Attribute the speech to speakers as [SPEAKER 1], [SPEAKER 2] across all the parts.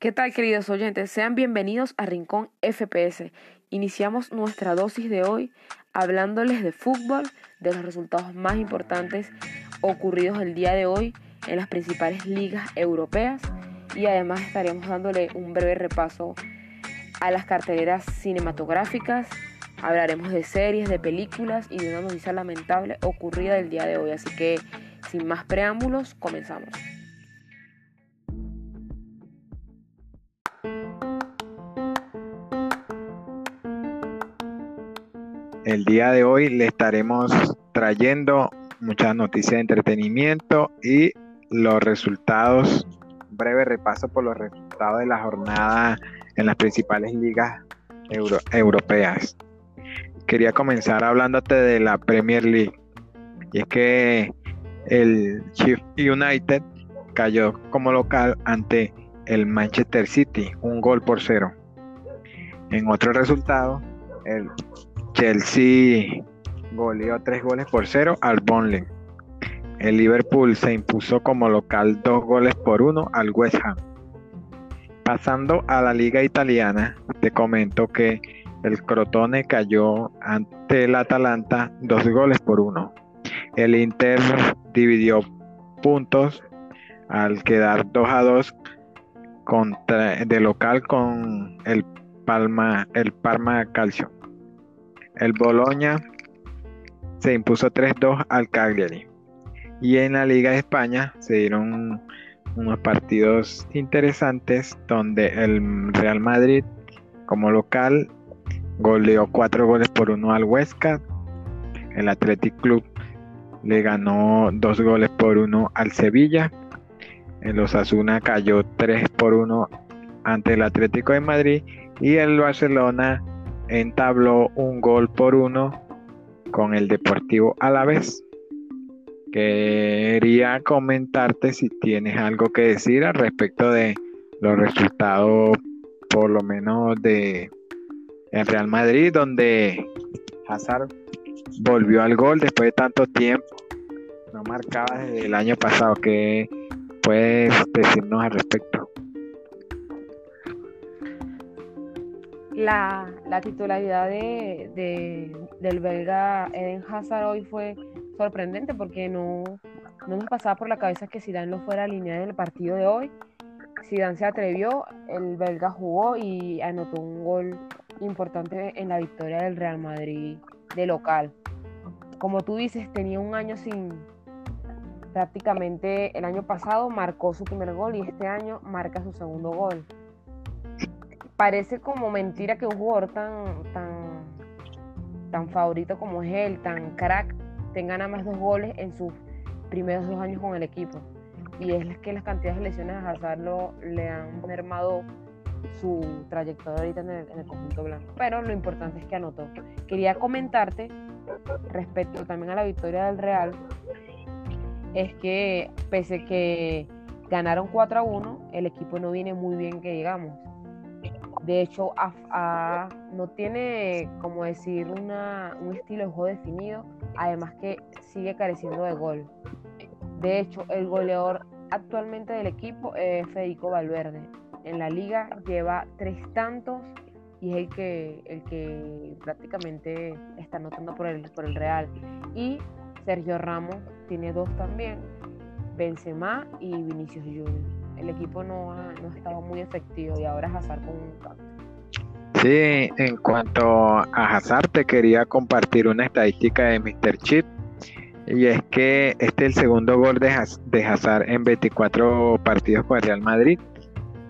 [SPEAKER 1] ¿Qué tal queridos oyentes? Sean bienvenidos a Rincón FPS. Iniciamos nuestra dosis de hoy hablándoles de fútbol, de los resultados más importantes ocurridos el día de hoy en las principales ligas europeas y además estaremos dándole un breve repaso a las carteleras cinematográficas. Hablaremos de series, de películas y de una noticia lamentable ocurrida el día de hoy. Así que sin más preámbulos, comenzamos.
[SPEAKER 2] El día de hoy le estaremos trayendo muchas noticias de entretenimiento y los resultados, breve repaso por los resultados de la jornada en las principales ligas europeas. Quería comenzar hablándote de la Premier League. Y es que el Chief United cayó como local ante el Manchester City, un gol por cero. En otro resultado, el Chelsea goleó tres goles por cero al Burnley. El Liverpool se impuso como local dos goles por uno al West Ham. Pasando a la liga italiana, te comento que el Crotone cayó ante el Atalanta dos goles por uno. El Inter dividió puntos al quedar 2 a 2 de local con el Palma, el Parma Calcio. El Boloña se impuso 3-2 al Cagliari. Y en la Liga de España se dieron unos partidos interesantes donde el Real Madrid como local goleó 4 goles por 1 al Huesca. El Athletic Club le ganó 2 goles por 1 al Sevilla. El Osasuna cayó 3 por 1 ante el Atlético de Madrid y el Barcelona entabló un gol por uno con el Deportivo Alavés. Quería comentarte si tienes algo que decir al respecto de los resultados, por lo menos de el Real Madrid, donde Hazard volvió al gol después de tanto tiempo. No marcaba desde el año pasado. ¿Qué puedes decirnos al respecto?
[SPEAKER 1] La, titularidad de, del belga Eden Hazard hoy fue sorprendente porque no, no nos pasaba por la cabeza que Zidane no fuera alineado en el partido de hoy. Zidane se atrevió, el belga jugó y anotó un gol importante en la victoria del Real Madrid de local. Como tú dices, tenía un año sin, prácticamente el año pasado marcó su primer gol y este año marca su segundo gol parece como mentira que un jugador tan, tan, tan favorito como es él, tan crack, tenga nada más dos goles en sus primeros dos años con el equipo. Y es que las cantidades de lesiones a Hazard le han mermado su trayectoria ahorita en el, en el, conjunto blanco. Pero lo importante es que anotó. Quería comentarte respecto también a la victoria del Real, es que pese que ganaron 4 a 1, el equipo no viene muy bien que digamos. De hecho, no tiene, como decir, un estilo de juego definido, además que sigue careciendo de gol. De hecho, el goleador actualmente del equipo es Federico Valverde. En la liga lleva tres tantos y es el que, el que prácticamente está anotando por el, por el Real. Y Sergio Ramos tiene dos también, Benzema y Vinicius Junior el equipo no ha, no estado muy efectivo y ahora Hazard con un canto.
[SPEAKER 2] Sí, en cuanto a Hazard, te quería compartir una estadística de Mr. Chip. Y es que este es el segundo gol de, de Hazard en 24 partidos con Real Madrid.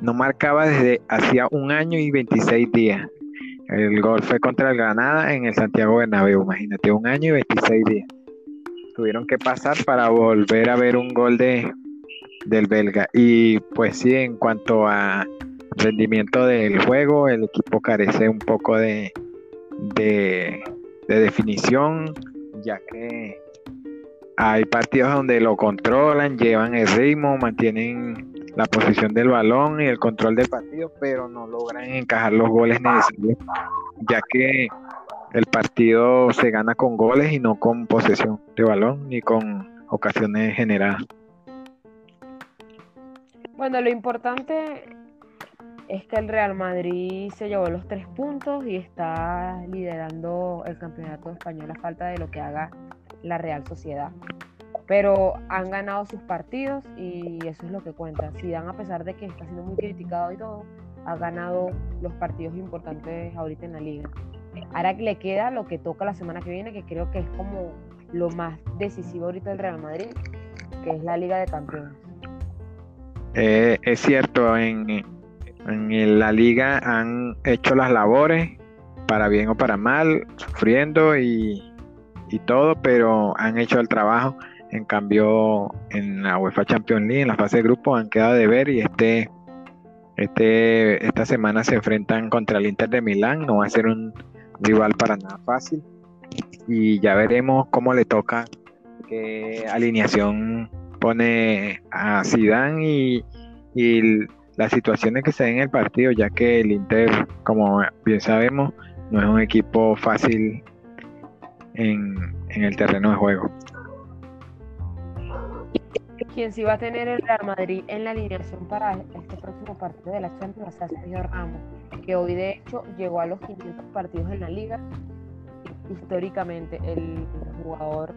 [SPEAKER 2] No marcaba desde hacía un año y 26 días. El gol fue contra el Granada en el Santiago Bernabéu. Imagínate, un año y 26 días. Tuvieron que pasar para volver a ver un gol de, del belga. Y pues sí, en cuanto a rendimiento del juego, el equipo carece un poco de, de, definición, ya que hay partidos donde lo controlan, llevan el ritmo, mantienen la posición del balón y el control del partido, pero no logran encajar los goles necesarios, ya que el partido se gana con goles y no con posesión de balón ni con ocasiones generadas.
[SPEAKER 1] Bueno, lo importante es que el Real Madrid se llevó los tres puntos y está liderando el campeonato español a falta de lo que haga la Real Sociedad. Pero han ganado sus partidos y eso es lo que cuenta. dan a pesar de que está siendo muy criticado y todo, ha ganado los partidos importantes ahorita en la liga. Ahora le queda lo que toca la semana que viene, que creo que es como lo más decisivo ahorita del Real Madrid, que es la Liga de Campeones.
[SPEAKER 2] Eh, es cierto, en, la liga han hecho las labores, para bien o para mal, sufriendo y, todo, pero han hecho el trabajo. En cambio, en la UEFA Champions League, en la fase de grupo, han quedado de ver y este, este, esta semana se enfrentan contra el Inter de Milán. No va a ser un rival para nada fácil. Y ya veremos cómo le toca, qué alineación pone a Zidane y, y las situaciones que se den en el partido, ya que el Inter, como bien sabemos, no es un equipo fácil en, el terreno de juego.
[SPEAKER 1] Quien sí va a tener el Real Madrid en la alineación para este próximo partido de la Champions es Sergio Ramos, que hoy de hecho llegó a los 500 partidos en la liga. Históricamente el jugador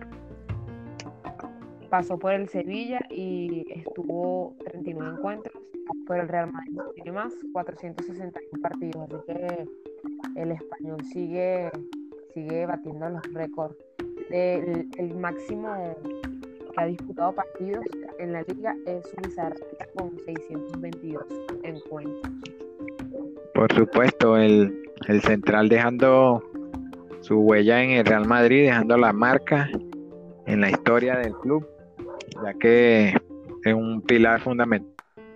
[SPEAKER 1] pasó por el Sevilla y estuvo 39 encuentros por el Real Madrid tiene más, 461 partidos, así que el español sigue, sigue batiendo los récords. El, máximo que ha disputado partidos en la liga es Suizar con 622 encuentros.
[SPEAKER 2] Por supuesto, el, el central dejando su huella en el Real Madrid, dejando la marca en la historia del club, ya que es un pilar fundamental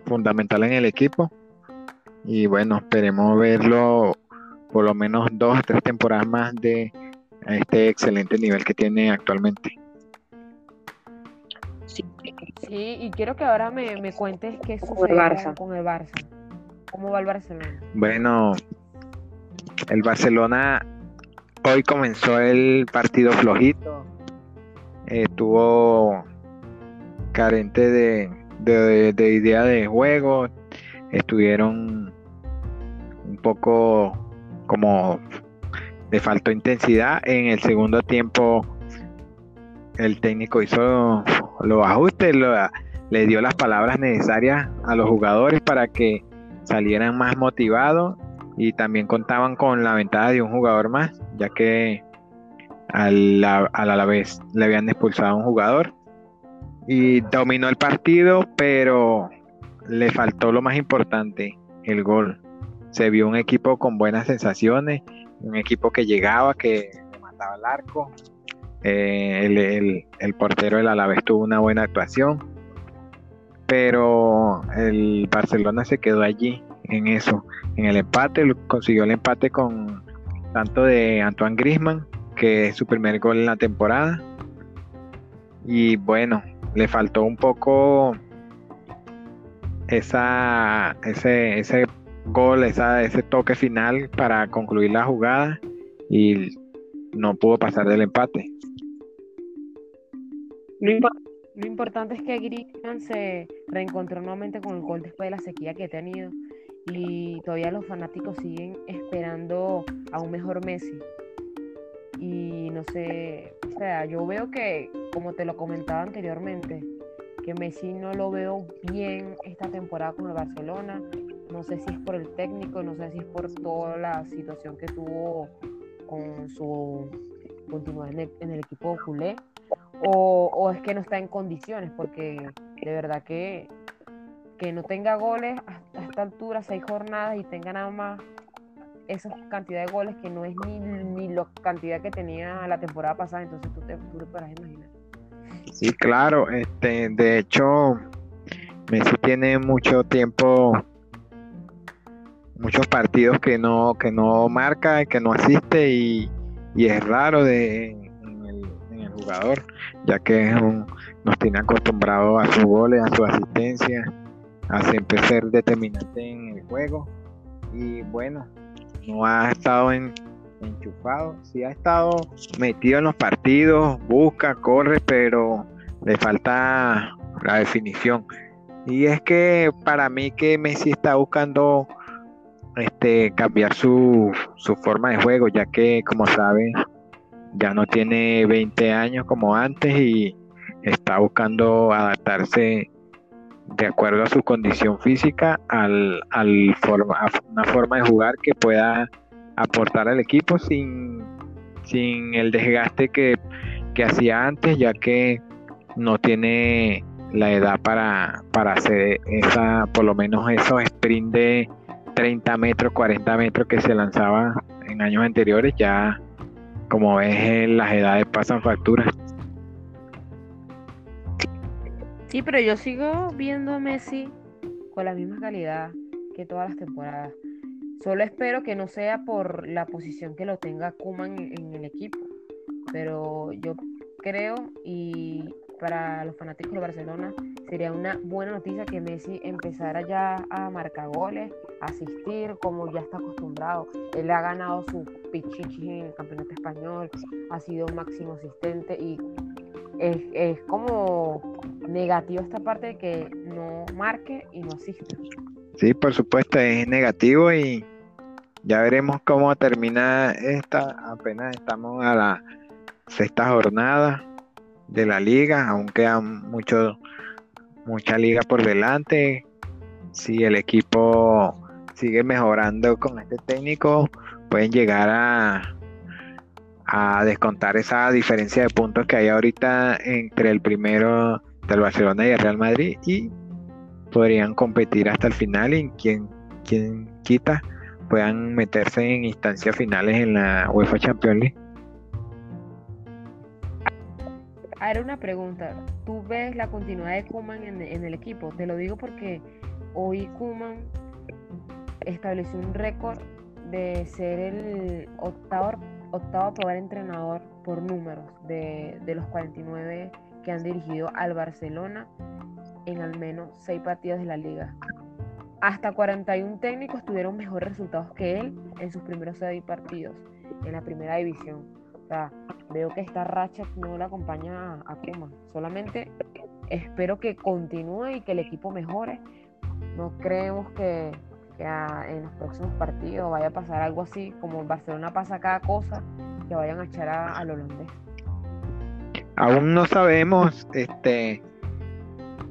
[SPEAKER 2] fundamental en el equipo. Y bueno, esperemos verlo por lo menos dos o tres temporadas más de este excelente nivel que tiene actualmente.
[SPEAKER 1] Sí, y quiero que ahora me, me cuentes qué sucede el Barça. Con, el Barça. ¿Cómo va el Barcelona?
[SPEAKER 2] Bueno, el Barcelona hoy comenzó el partido flojito. Estuvo carente de, de, idea de juego, estuvieron un poco como de faltó intensidad. En el segundo tiempo el técnico hizo los ajustes, le dio las palabras necesarias a los jugadores para que salieran más motivados. Y también contaban con la ventaja de un jugador más, ya que a la, a la vez le habían expulsado a un jugador y dominó el partido, pero le faltó lo más importante, el gol. Se vio un equipo con buenas sensaciones, un equipo que llegaba, que mataba el arco. Eh, el, portero del Alavés tuvo una buena actuación, pero el Barcelona se quedó allí en eso, en el empate, consiguió el empate con tanto de Antoine Grisman, que es su primer gol en la temporada. Y bueno, le faltó un poco esa, ese, ese gol, esa, ese toque final para concluir la jugada y no pudo pasar del empate.
[SPEAKER 1] Lo, importante es que Griezmann se reencontró nuevamente con el gol después de la sequía que ha tenido y todavía los fanáticos siguen esperando a un mejor Messi. Y no sé, o sea, yo veo que, como te lo comentaba anteriormente, que Messi no lo veo bien esta temporada con el Barcelona. No sé si es por el técnico, no sé si es por toda la situación que tuvo con su continuidad en el, equipo culé, o, o, es que no está en condiciones, porque de verdad que, que no tenga goles a esta altura, seis jornadas, y tenga nada más esa cantidad de goles que no es ni, ni la cantidad que tenía la temporada pasada, entonces tú te, tú podrás imaginar.
[SPEAKER 2] Sí, claro, este, de hecho, Messi tiene mucho tiempo, muchos partidos que no, que no marca, que no asiste y, es raro de, en, el, jugador, ya que es un, nos tiene acostumbrado a sus goles, a su asistencia, a siempre ser determinante en el juego. Y bueno, no ha estado en, enchufado, sí ha estado metido en los partidos, busca, corre, pero le falta la definición. Y es que para mí que Messi está buscando este, cambiar su, su forma de juego, ya que, como saben, ya no tiene 20 años como antes y está buscando adaptarse de acuerdo a su condición física al, al forma, a una forma de jugar que pueda aportar al equipo sin, sin el desgaste que, que hacía antes, ya que no tiene la edad para, para hacer esa, por lo menos esos sprint de 30 metros, 40 metros que se lanzaba en años anteriores, ya como ves las edades pasan facturas.
[SPEAKER 1] Sí, pero yo sigo viendo a Messi con la misma calidad que todas las temporadas. Solo espero que no sea por la posición que lo tenga Kuman en el equipo. Pero yo creo y para los fanáticos de Barcelona sería una buena noticia que Messi empezara ya a marcar goles, a asistir como ya está acostumbrado. Él ha ganado su pichichi en el campeonato español, ha sido máximo asistente y es, es como negativo esta parte de que no marque y no asiste.
[SPEAKER 2] Sí, por supuesto, es negativo y ya veremos cómo termina esta. Apenas estamos a la sexta jornada de la liga, aún queda mucho, mucha liga por delante. Si el equipo sigue mejorando con este técnico, pueden llegar a, a descontar esa diferencia de puntos que hay ahorita entre el primero del Barcelona y el Real Madrid y podrían competir hasta el final y quien, quien quita puedan meterse en instancias finales en la UEFA Champions League.
[SPEAKER 1] Ahora una pregunta, ¿tú ves la continuidad de Kuman en, el equipo? Te lo digo porque hoy Kuman estableció un récord de ser el octavo, octavo primer entrenador por números de, de los 49 que han dirigido al Barcelona en al menos 6 partidos de la liga. Hasta 41 técnicos tuvieron mejores resultados que él en sus primeros 6 partidos en la primera división. O veo que esta racha no la acompaña a, Kuma. Solamente espero que continúe y que el equipo mejore. No creemos que, en los próximos partidos vaya a pasar algo así, como Barcelona pasa cada cosa, que vayan a echar al holandés.
[SPEAKER 2] Aún no sabemos, este,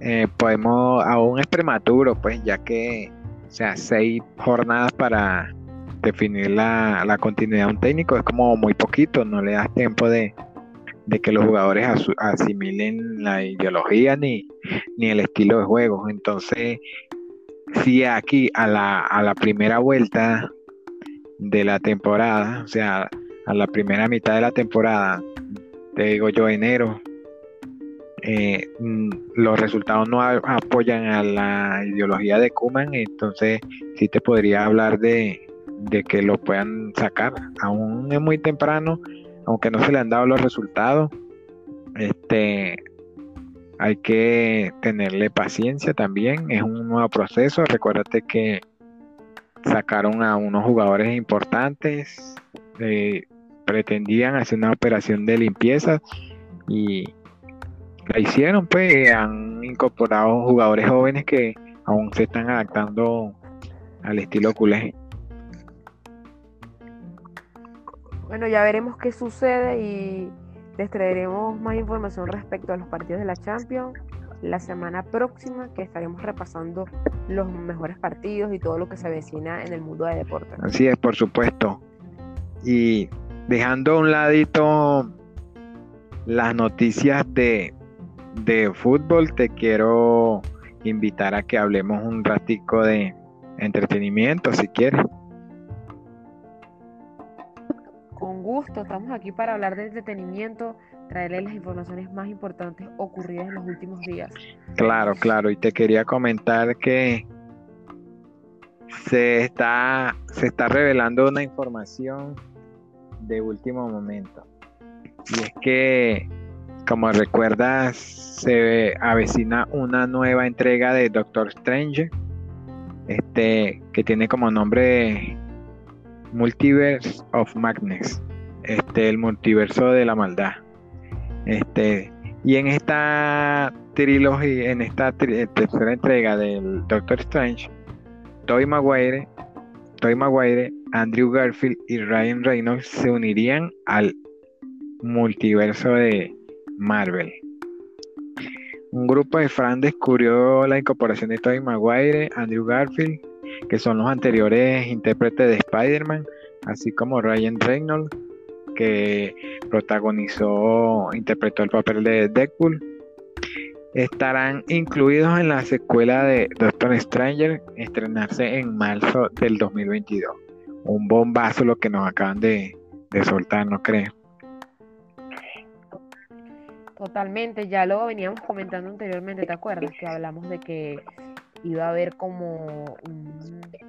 [SPEAKER 2] eh, podemos, aún es prematuro, pues ya que, o sea, seis jornadas para definir la, continuidad de un técnico es como muy poquito, no le das tiempo de, que los jugadores asimilen la ideología ni, ni el estilo de juego. Entonces, si aquí a la, a la primera vuelta de la temporada, o sea, a la primera mitad de la temporada, te digo yo enero, eh, mm, los resultados no apoyan a la ideología de Kuman, entonces sí te podría hablar de, de que lo puedan sacar. Aún es muy temprano, aunque no se le han dado los resultados. Este, hay que tenerle paciencia también. Es un nuevo proceso. Recuérdate que sacaron a unos jugadores importantes. Eh, pretendían hacer una operación de limpieza y la hicieron, pues han incorporado jugadores jóvenes que aún se están adaptando al estilo culé.
[SPEAKER 1] Bueno, ya veremos qué sucede y les traeremos más información respecto a los partidos de la Champions la semana próxima que estaremos repasando los mejores partidos y todo lo que se avecina en el mundo de deporte.
[SPEAKER 2] Así es, por supuesto. Y dejando a un ladito las noticias de, de fútbol, te quiero invitar a que hablemos un ratico de entretenimiento, si quieres.
[SPEAKER 1] Gusto. Estamos aquí para hablar de entretenimiento, traerles las informaciones más importantes ocurridas en los últimos días.
[SPEAKER 2] Claro, claro. Y te quería comentar que se está, se está revelando una información de último momento. Y es que, como recuerdas, se avecina una nueva entrega de Doctor Strange, este, que tiene como nombre Multiverse of Madness este, el multiverso de la maldad. Este, y en esta trilogía, en esta tercera entrega del Doctor Strange, Tobey Maguire, Tobey Maguire, Andrew Garfield y Ryan Reynolds se unirían al multiverso de Marvel. Un grupo de fans descubrió la incorporación de Tobey Maguire, Andrew Garfield, que son los anteriores intérpretes de Spider-Man, así como Ryan Reynolds, que protagonizó, interpretó el papel de Deadpool. Estarán incluidos en la secuela de Doctor Stranger, estrenarse en marzo del 2022. Un bombazo lo que nos acaban de, de soltar, ¿no crees?
[SPEAKER 1] Totalmente, ya lo veníamos comentando anteriormente, ¿te acuerdas? Que hablamos de que iba a haber como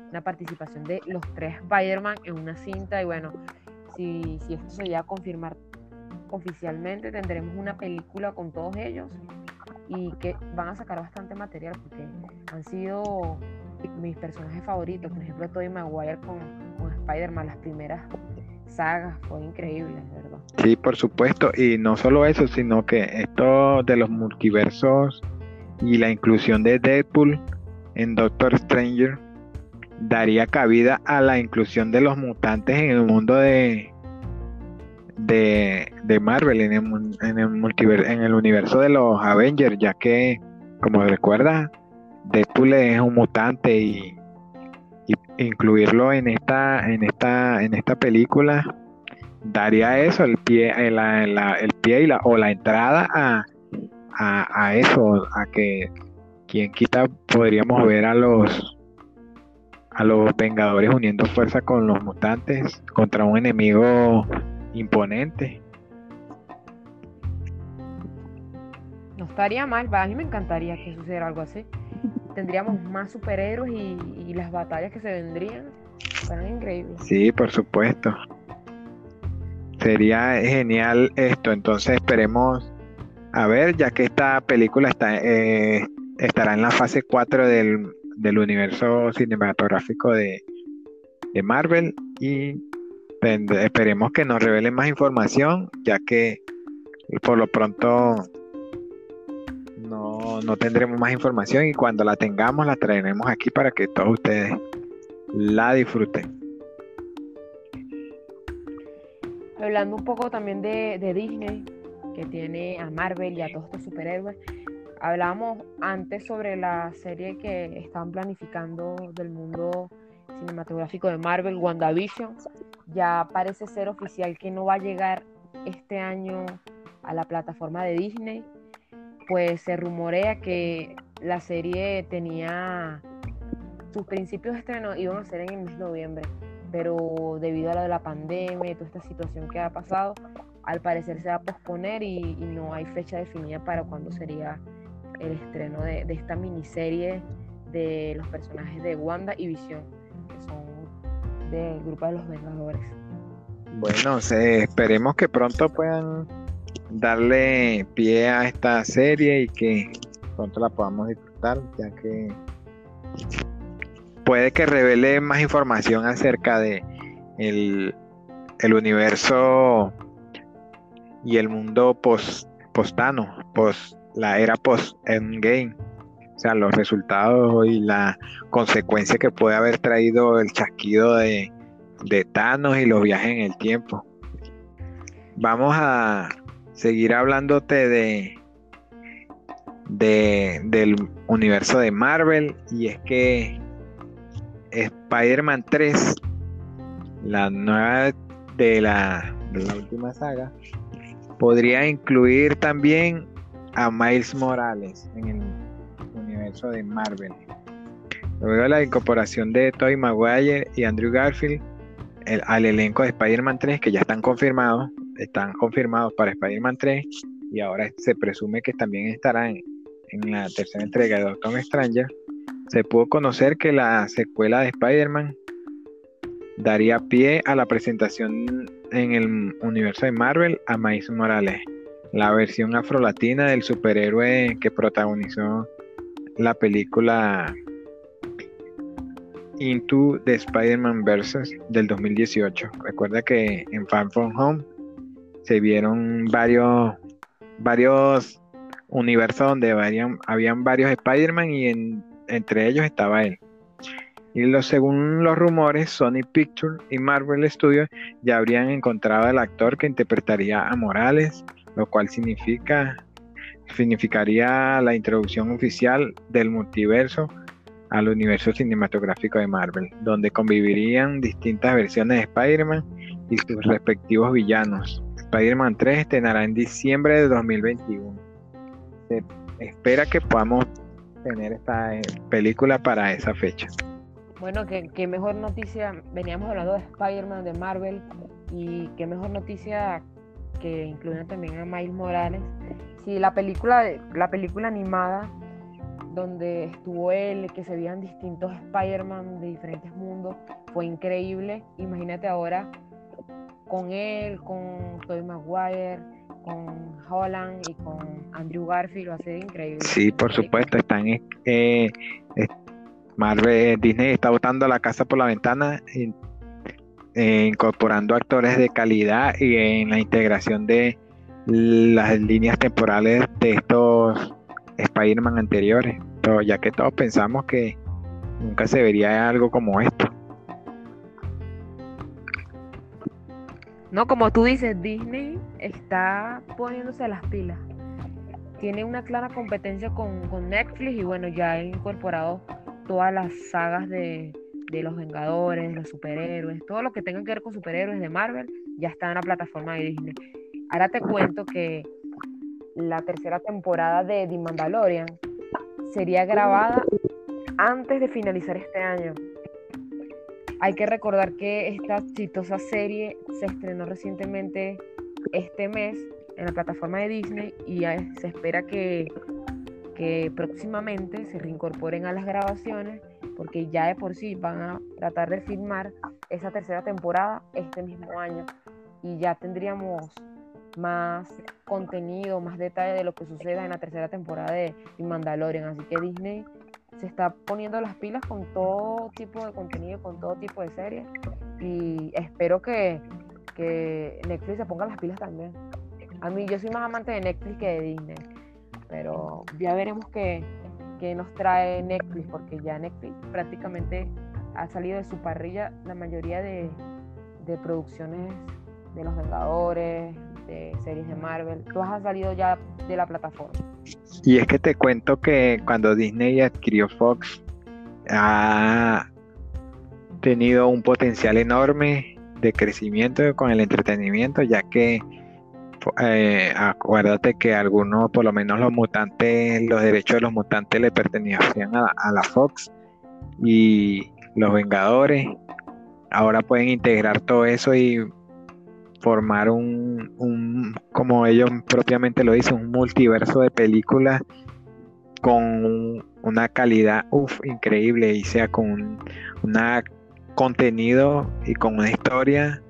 [SPEAKER 1] una participación de los tres Spider-Man en una cinta y bueno, si, si esto se llega a confirmar oficialmente, tendremos una película con todos ellos y que van a sacar bastante material porque han sido mis personajes favoritos, por ejemplo, Tobey Maguire con, con Spider-Man, las primeras sagas, fue increíble, ¿verdad?
[SPEAKER 2] Sí, por supuesto, y no solo eso, sino que esto de los multiversos y la inclusión de Deadpool en Doctor Stranger daría cabida a la inclusión de los mutantes en el mundo de de, Marvel en el, en el en el universo de los Avengers, ya que como recuerda Deadpool es un mutante y incluirlo en esta, en esta, en esta película daría eso, el pie, el, el pie y la, o la entrada a, a, eso, a que quien quita podríamos ver a los a los Vengadores uniendo fuerza con los mutantes contra un enemigo imponente.
[SPEAKER 1] No estaría mal, a mí me encantaría que sucediera algo así tendríamos más superhéroes y, las batallas que se vendrían fueran increíbles.
[SPEAKER 2] Sí, por supuesto. Sería genial esto, entonces esperemos a ver, ya que esta película está, eh, estará en la fase 4 del, del universo cinematográfico de, de Marvel y esperemos que nos revelen más información, ya que por lo pronto no, tendremos más información y cuando la tengamos la traeremos aquí para que todos ustedes la disfruten.
[SPEAKER 1] Hablando un poco también de, Disney, que tiene a Marvel y a todos estos superhéroes, hablábamos antes sobre la serie que están planificando del mundo cinematográfico de Marvel, WandaVision. Ya parece ser oficial que no va a llegar este año a la plataforma de Disney, pues se rumorea que la serie tenía sus principios de estreno iban a ser en el mes de noviembre, pero debido a la, pandemia y toda esta situación que ha pasado, al parecer se va a posponer y, no hay fecha definida para cuándo sería el estreno de, esta miniserie de los personajes de Wanda y Vision, que son del grupo de los Vengadores.
[SPEAKER 2] Bueno, esperemos que pronto puedan darle pie a esta serie y que pronto la podamos disfrutar, ya que puede que revele más información acerca de el, universo y el mundo post postano, post la era post endgame. O sea, los resultados y la consecuencia que puede haber traído el chasquido de, de Thanos y los viajes en el tiempo. Vamos a, seguir hablándote de, de del universo de Marvel y es que Spider-Man 3, la nueva de la, de la última saga, podría incluir también a Miles Morales en el universo de Marvel. Luego la incorporación de Tobey Maguire y Andrew Garfield al elenco de Spider-Man 3, que ya están confirmados, están confirmados para Spider-Man 3 y ahora se presume que también estarán en la tercera entrega de Doctor Stranger, se pudo conocer que la secuela de Spider-Man daría pie a la presentación en el universo de Marvel a Miles Morales, la versión afrolatina del superhéroe que protagonizó la película Into the Spider-Man Versus del 2018. Recuerda que en Fan From Home se vieron varios, varios universos donde habían varios Spider-Man y entre ellos estaba él. Y según los rumores, Sony Pictures y Marvel Studios ya habrían encontrado al actor que interpretaría a Morales, lo cual significa, significaría la introducción oficial del multiverso al universo cinematográfico de Marvel, donde convivirían distintas versiones de Spider-Man y sus respectivos villanos. Spider-Man 3 estrenará en diciembre de 2021. Se espera que podamos tener esta eh, película para esa fecha.
[SPEAKER 1] Bueno, qué, mejor noticia, veníamos hablando de Spider-Man, de Marvel, y qué mejor noticia que incluyan también a Miles Morales. Si la película, la película animada donde estuvo él, que se veían distintos Spider-Man de diferentes mundos, fue increíble. Imagínate ahora con él, con Tobey Maguire, con Holland y con Andrew Garfield, a ser increíble.
[SPEAKER 2] Sí, por supuesto, están eh, Marvel, Disney está botando la casa por la ventana, eh, incorporando actores de calidad y en la integración de las líneas temporales de estos Spider-Man anteriores, pero ya que todos pensamos que nunca se vería algo como esto.
[SPEAKER 1] No, como tú dices, Disney está poniéndose las pilas. Tiene una clara competencia con, con Netflix y bueno, ya ha incorporado todas las sagas de, de los Vengadores, de los superhéroes, todo lo que tenga que ver con superhéroes de Marvel, ya está en la plataforma de Disney. Ahora te cuento que la tercera temporada de The Mandalorian sería grabada antes de finalizar este año. Hay que recordar que esta exitosa serie se estrenó recientemente este mes en la plataforma de Disney y se espera que, que próximamente se reincorporen a las grabaciones porque ya de por sí van a tratar de filmar esa tercera temporada este mismo año y ya tendríamos más contenido, más detalle de lo que suceda en la tercera temporada de Mandalorian. Así que Disney se está poniendo las pilas con todo tipo de contenido, con todo tipo de series. Y espero que, que Netflix se ponga las pilas también. A mí, yo soy más amante de Netflix que de Disney. Pero ya veremos qué, qué nos trae Netflix, porque ya Netflix prácticamente ha salido de su parrilla la mayoría de, de producciones de los Vengadores, de series de Marvel, todas han salido ya de la plataforma.
[SPEAKER 2] Y es que te cuento que cuando Disney adquirió Fox, ha tenido un potencial enorme de crecimiento con el entretenimiento, ya que eh, acuérdate que algunos, por lo menos los mutantes, los derechos de los mutantes le pertenecían a, a la Fox y los Vengadores. Ahora pueden integrar todo eso y formar un, como ellos propiamente lo dicen, un multiverso de películas con una calidad increíble y sea con un una contenido y con una historia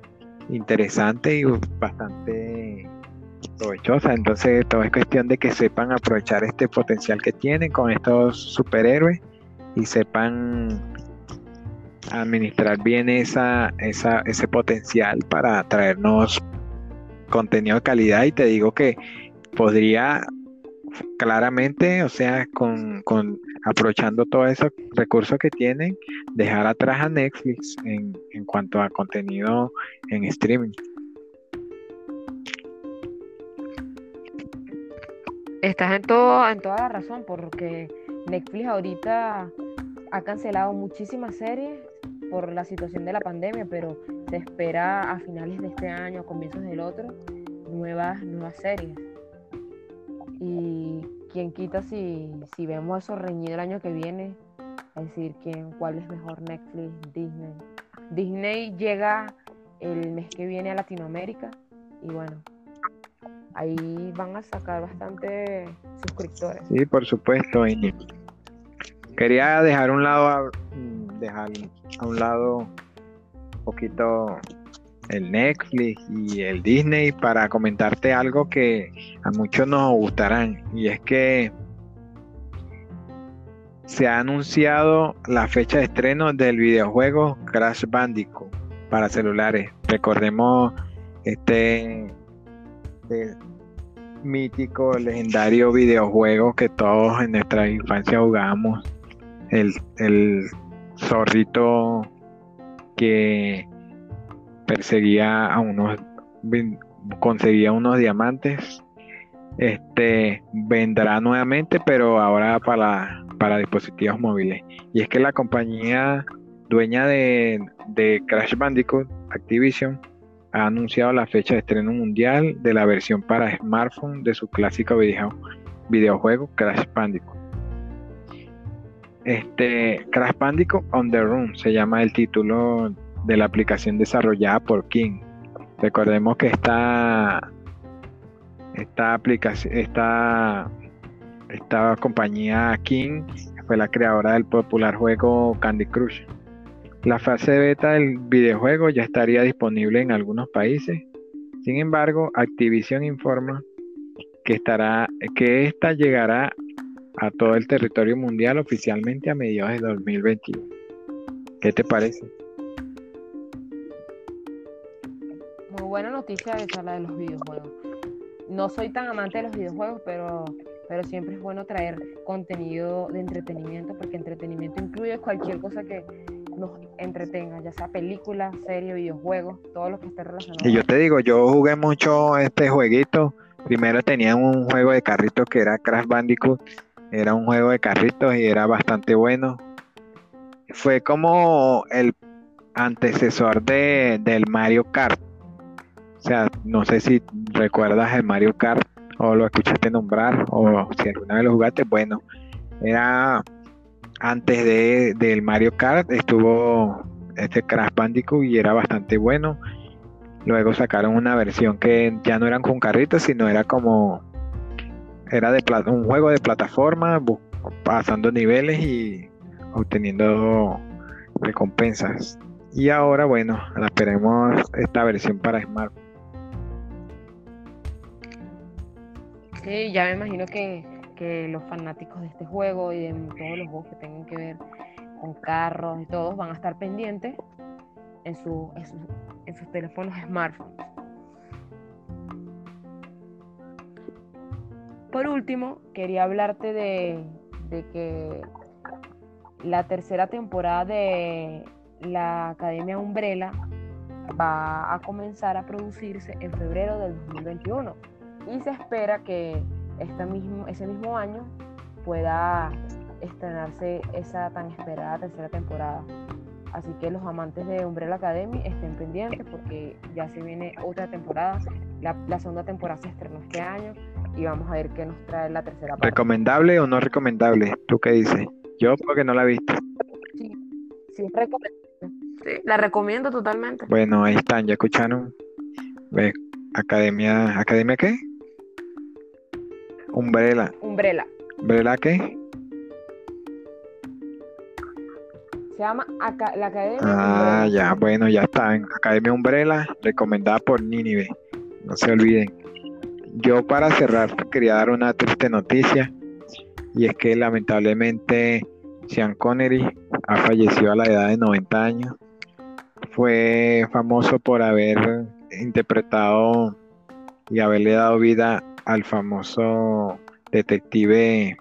[SPEAKER 2] interesante y bastante provechosa. Entonces todo es cuestión de que sepan aprovechar este potencial que tienen con estos superhéroes y sepan administrar bien esa, esa, ese potencial para traernos contenido de calidad y te digo que podría claramente, o sea, con, con aprovechando todos esos recursos que tienen, dejar atrás a Netflix en, en cuanto a contenido en streaming.
[SPEAKER 1] Estás en todo, en toda la razón, porque Netflix ahorita ha cancelado muchísimas series por la situación de la pandemia, pero se espera a finales de este año, a comienzos del otro, nuevas, nuevas series. Y quién quita si, si vemos eso reñido el año que viene, es decir, quién, cuál es mejor Netflix, Disney. Disney llega el mes que viene a Latinoamérica y bueno, ahí van a sacar bastante suscriptores.
[SPEAKER 2] Sí, por supuesto. Quería dejar un lado dejar a un lado un poquito el Netflix y el Disney para comentarte algo que a muchos nos gustarán y es que se ha anunciado la fecha de estreno del videojuego Crash Bandicoot para celulares. Recordemos este, este mítico, legendario videojuego que todos en nuestra infancia jugábamos, el, el zorrito que perseguía a unos conseguía unos diamantes este vendrá nuevamente pero ahora para, para dispositivos móviles. Y es que la compañía dueña de, de Crash Bandicoot Activision ha anunciado la fecha de estreno mundial de la versión para smartphone de su clásico videojuego Crash Bandicoot este Crash Bandicoot on the Run se llama el título de la aplicación desarrollada por King Recordemos que esta, esta aplicación, esta, esta compañía King fue la creadora del popular juego Candy Crush. La fase beta del videojuego ya estaría disponible en algunos países. Sin embargo, Activision informa que estará que esta llegará a todo el territorio mundial oficialmente a mediados de 2021. ¿Qué te parece?
[SPEAKER 1] buena noticia esa la de los videojuegos. No soy tan amante de los videojuegos, pero, pero siempre es bueno traer contenido de entretenimiento, porque entretenimiento incluye cualquier cosa que nos entretenga, ya sea película, serie, videojuegos, todo lo que esté relacionado.
[SPEAKER 2] Y yo te digo, yo jugué mucho este jueguito. Primero tenía un juego de carritos que era Crash Bandicoot. Era un juego de carritos y era bastante bueno. Fue como el antecesor de, del Mario Kart. O sea, no sé si recuerdas el Mario Kart o lo escuchaste nombrar o si alguna vez lo jugaste, bueno, era antes de, del Mario Kart estuvo este Crash Bandicoot y era bastante bueno. Luego sacaron una versión que ya no eran con carritos, sino era como era de un juego de plataforma, pasando niveles y obteniendo recompensas. Y ahora, bueno, esperemos esta versión para smartphone.
[SPEAKER 1] Sí, ya me imagino que, los fanáticos de este juego y de todos los juegos que tengan que ver con carros y todos van a estar pendientes en, su, en, sus teléfonos smartphones. Por último, quería hablarte de, de que la tercera temporada de la Academia Umbrella va a comenzar a producirse en febrero del 2021 y se espera que este mismo, ese mismo año pueda estrenarse esa tan esperada tercera temporada. Así que los amantes de Umbrella Academy estén pendientes porque ya se viene otra temporada. La, segunda temporada se estrenó este año y vamos a ver qué nos trae la tercera parte.
[SPEAKER 2] ¿Recomendable o no recomendable? ¿Tú qué dices? Yo porque no la he visto.
[SPEAKER 1] Sí, sí, Sí, la recomiendo totalmente.
[SPEAKER 2] Bueno, ahí están, ya escucharon. Academia, ¿Academia qué? Umbrella.
[SPEAKER 1] Umbrella.
[SPEAKER 2] ¿Umbrella qué?
[SPEAKER 1] Se llama la Academia.
[SPEAKER 2] Ah, ya, bueno, ya está. En Academia Umbrella, recomendada por Ninive. No se olviden. Yo para cerrar quería dar una triste noticia y es que lamentablemente Sean Connery ha fallecido a la edad de 90 años. Fue famoso por haber interpretado y haberle dado vida al famoso detective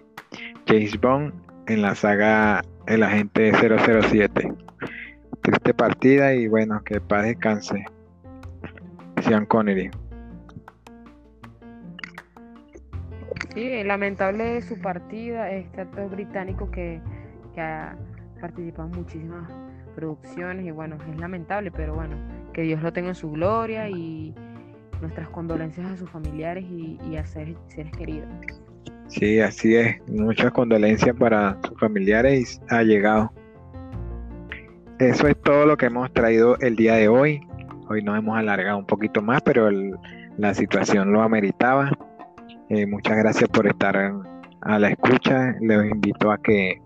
[SPEAKER 2] James Bond en la saga El Agente 007. Triste partida y bueno, que paz descanse. Sean Connery.
[SPEAKER 1] Sí, lamentable su partida, este actor británico que, que ha participado en muchísimas producciones y bueno, es lamentable, pero bueno, que Dios lo tenga en su gloria y nuestras condolencias a sus familiares y, a seres, queridos.
[SPEAKER 2] Sí, así es. Muchas condolencias para sus familiares y llegado. Eso es todo lo que hemos traído el día de hoy. Hoy nos hemos alargado un poquito más, pero la situación lo ameritaba. Eh, muchas gracias por estar a la escucha. Les invito a que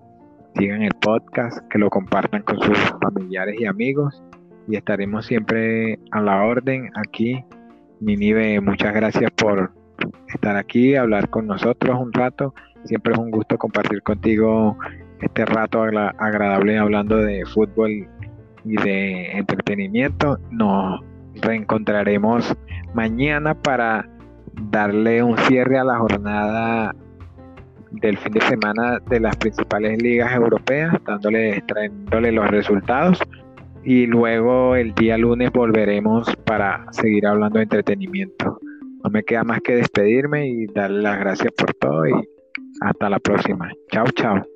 [SPEAKER 2] sigan el podcast, que lo compartan con sus familiares y amigos. Y estaremos siempre a la orden aquí Ninive, muchas gracias por estar aquí, hablar con nosotros un rato. Siempre es un gusto compartir contigo este rato agradable hablando de fútbol y de entretenimiento. Nos reencontraremos mañana para darle un cierre a la jornada del fin de semana de las principales ligas europeas, dándole, trayéndole los resultados. Y luego el día lunes volveremos para seguir hablando de entretenimiento. No me queda más que despedirme y darle las gracias por todo y hasta la próxima. Chao, chao.